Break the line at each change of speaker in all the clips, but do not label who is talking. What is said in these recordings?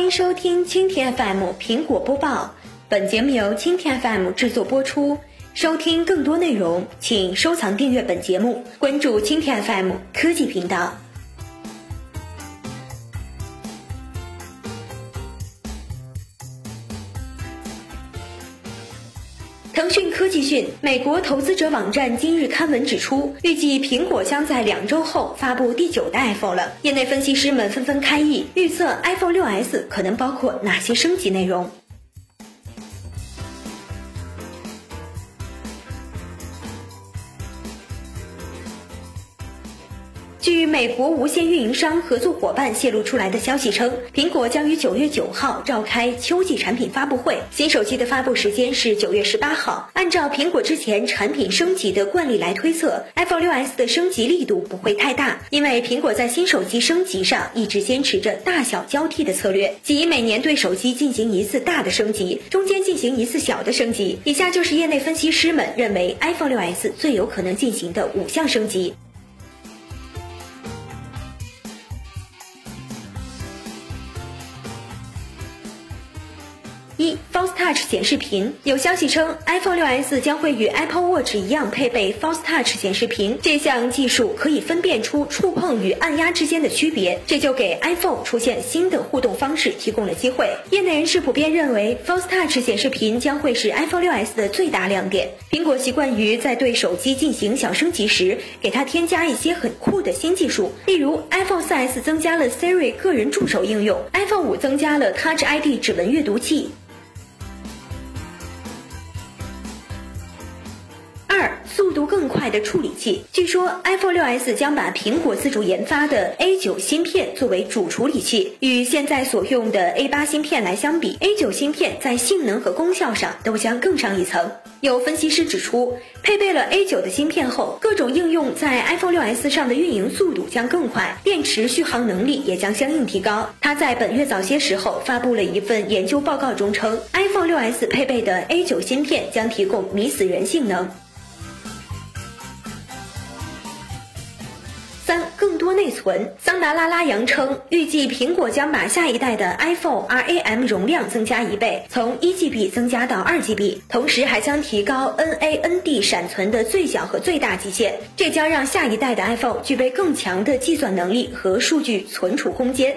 欢迎收听蜻蜓 FM 苹果播报，本节目由蜻蜓 FM 制作播出。收听更多内容，请收藏订阅本节目，关注蜻蜓 FM 科技频道。腾讯科技讯，美国投资者网站今日刊文指出，预计苹果将在两周后发布第九代 iPhone 了。业内分析师们纷纷开议，预测 iPhone 6s 可能包括哪些升级内容。据美国无线运营商合作伙伴泄露出来的消息称，苹果将于九月九号召开秋季产品发布会，新手机的发布时间是九月十八号。按照苹果之前产品升级的惯例来推测，iPhone 6s 的升级力度不会太大，因为苹果在新手机升级上一直坚持着大小交替的策略，即每年对手机进行一次大的升级，中间进行一次小的升级。以下就是业内分析师们认为 iPhone 6s 最有可能进行的五项升级。一 Force Touch 显示屏，有消息称 iPhone 6s 将会与 Apple Watch 一样配备 Force Touch 显示屏。这项技术可以分辨出触碰与按压之间的区别，这就给 iPhone 出现新的互动方式提供了机会。业内人士普遍认为，Force Touch 显示屏将会是 iPhone 6s 的最大亮点。苹果习惯于在对手机进行小升级时，给它添加一些很酷的新技术，例如 iPhone 4s 增加了 Siri 个人助手应用，iPhone 5增加了 Touch ID 指纹阅读器。二速度更快的处理器，据说 iPhone 6s 将把苹果自主研发的 A9 芯片作为主处理器。与现在所用的 A8 芯片来相比，A9 芯片在性能和功效上都将更上一层。有分析师指出，配备了 A9 的芯片后，各种应用在 iPhone 6s 上的运营速度将更快，电池续航能力也将相应提高。他在本月早些时候发布了一份研究报告中称，iPhone 6s 配备的 A9 芯片将提供迷死人性能。多内存，桑达拉拉扬称，预计苹果将把下一代的 iPhone RAM 容量增加一倍，从一 GB 增加到二 GB，同时还将提高 NAND 闪存的最小和最大极限，这将让下一代的 iPhone 具备更强的计算能力和数据存储空间。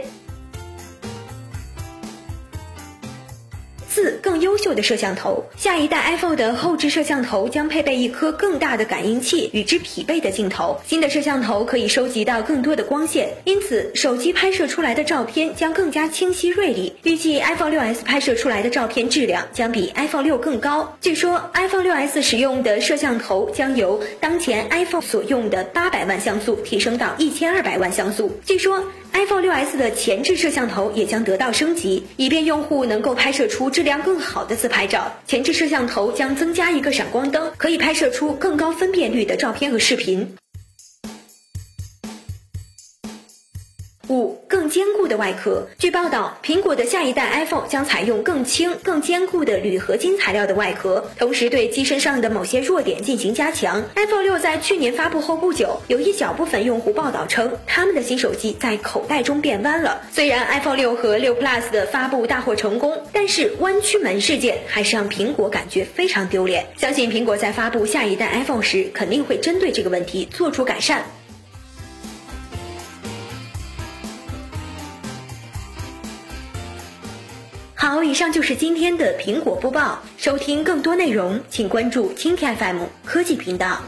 四更优秀的摄像头，下一代 iPhone 的后置摄像头将配备一颗更大的感应器，与之匹配的镜头。新的摄像头可以收集到更多的光线，因此手机拍摄出来的照片将更加清晰锐利。预计 iPhone 6s 拍摄出来的照片质量将比 iPhone 6更高。据说 iPhone 6s 使用的摄像头将由当前 iPhone 所用的八百万像素提升到一千二百万像素。据说。iPhone 6s 的前置摄像头也将得到升级，以便用户能够拍摄出量更好的自拍照。前置摄像头将增加一个闪光灯，可以拍摄出更高分辨率的照片和视频。更坚固的外壳。据报道，苹果的下一代 iPhone 将采用更轻、更坚固的铝合金材料的外壳，同时对机身上的某些弱点进行加强。iPhone 六在去年发布后不久，有一小部分用户报道称，他们的新手机在口袋中变弯了。虽然 iPhone 六和六 Plus 的发布大获成功，但是弯曲门事件还是让苹果感觉非常丢脸。相信苹果在发布下一代 iPhone 时，肯定会针对这个问题做出改善。好，以上就是今天的苹果播报。收听更多内容，请关注蜻蜓 FM 科技频道。